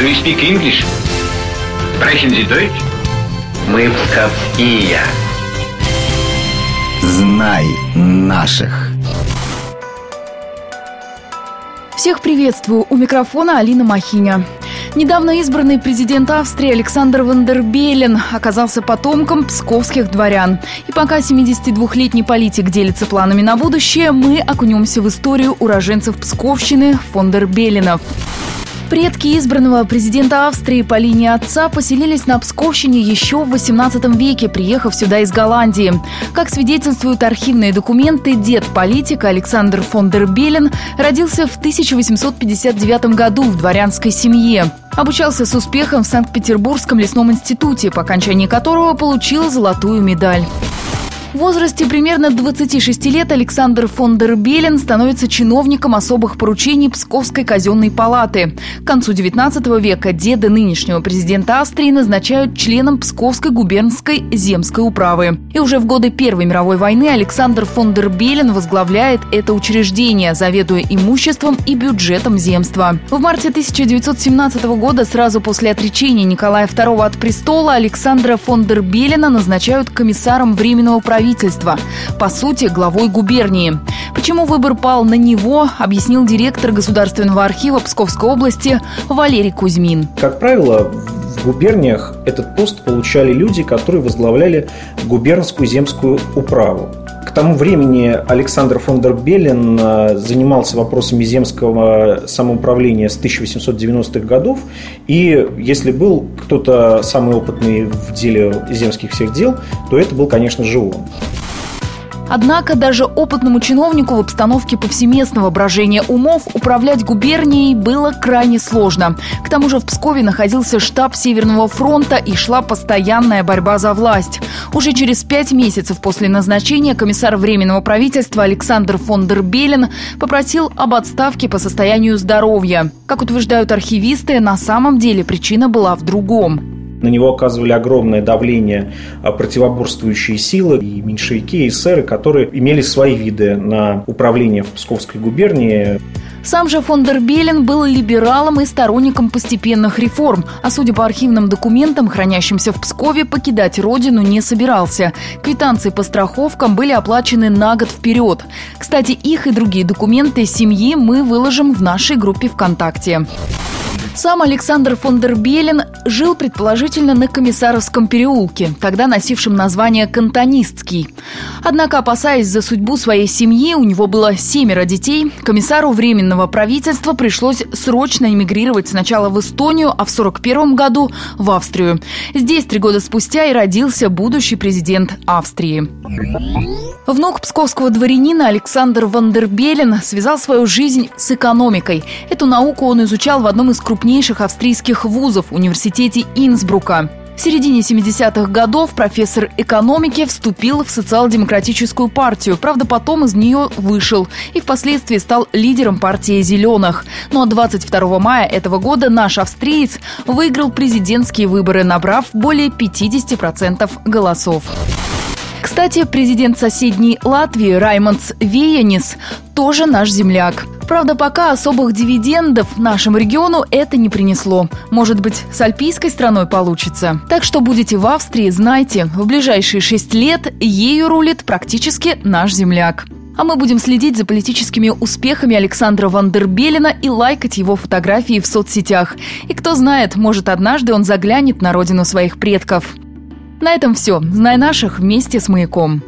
Do you speak English? Sprechen Sie Deutsch? Мы псковские. Знай наших. Всех приветствую. У микрофона Алина Махиня. Недавно избранный президент Австрии Александр Вандербелен оказался потомком псковских дворян. И пока 72-летний политик делится планами на будущее, мы окунемся в историю уроженцев Псковщины Фондербеленов. Предки избранного президента Австрии по линии отца поселились на Псковщине еще в 18 веке, приехав сюда из Голландии. Как свидетельствуют архивные документы, дед политика Александр фон дер Белен родился в 1859 году в дворянской семье. Обучался с успехом в Санкт-Петербургском лесном институте, по окончании которого получил золотую медаль. В возрасте примерно 26 лет Александр фон дер Белен становится чиновником особых поручений Псковской казенной палаты. К концу 19 века деда нынешнего президента Австрии назначают членом Псковской губернской земской управы. И уже в годы Первой мировой войны Александр фон дер Белен возглавляет это учреждение, заведуя имуществом и бюджетом земства. В марте 1917 года, сразу после отречения Николая II от престола, Александра фон дер Белена назначают комиссаром Временного правительства правительства, по сути, главой губернии. Почему выбор пал на него, объяснил директор Государственного архива Псковской области Валерий Кузьмин. Как правило, губерниях этот пост получали люди, которые возглавляли губернскую земскую управу. К тому времени Александр фон дер Беллин э, занимался вопросами земского самоуправления с 1890-х годов. И если был кто-то самый опытный в деле земских всех дел, то это был, конечно же, он. Однако даже опытному чиновнику в обстановке повсеместного брожения умов управлять губернией было крайне сложно. К тому же в Пскове находился штаб Северного фронта и шла постоянная борьба за власть. Уже через пять месяцев после назначения комиссар Временного правительства Александр фон дер Белен попросил об отставке по состоянию здоровья. Как утверждают архивисты, на самом деле причина была в другом. На него оказывали огромное давление а, противоборствующие силы, и меньшевики, и эсеры, которые имели свои виды на управление в Псковской губернии. Сам же фон дер Белен был либералом и сторонником постепенных реформ, а судя по архивным документам, хранящимся в Пскове, покидать родину не собирался. Квитанции по страховкам были оплачены на год вперед. Кстати, их и другие документы семьи мы выложим в нашей группе ВКонтакте. Сам Александр фон дер Белен жил предположительно на Комиссаровском переулке, тогда носившем название Кантонистский. Однако, опасаясь за судьбу своей семьи, у него было семеро детей, комиссару Временного правительства пришлось срочно эмигрировать сначала в Эстонию, а в 1941 году в Австрию. Здесь три года спустя и родился будущий президент Австрии. Внук псковского дворянина Александр Вандербелен связал свою жизнь с экономикой. Эту науку он изучал в одном из крупнейших австрийских вузов – университете Инсбрука. В середине 70-х годов профессор экономики вступил в социал-демократическую партию. Правда, потом из нее вышел и впоследствии стал лидером партии «Зеленых». Ну а 22 мая этого года наш австриец выиграл президентские выборы, набрав более 50% голосов. Кстати, президент соседней Латвии Раймондс Веянис тоже наш земляк. Правда, пока особых дивидендов нашему региону это не принесло. Может быть, с альпийской страной получится. Так что будете в Австрии, знайте, в ближайшие шесть лет ею рулит практически наш земляк. А мы будем следить за политическими успехами Александра Вандербелина и лайкать его фотографии в соцсетях. И кто знает, может однажды он заглянет на родину своих предков. На этом все. Знай наших вместе с «Маяком».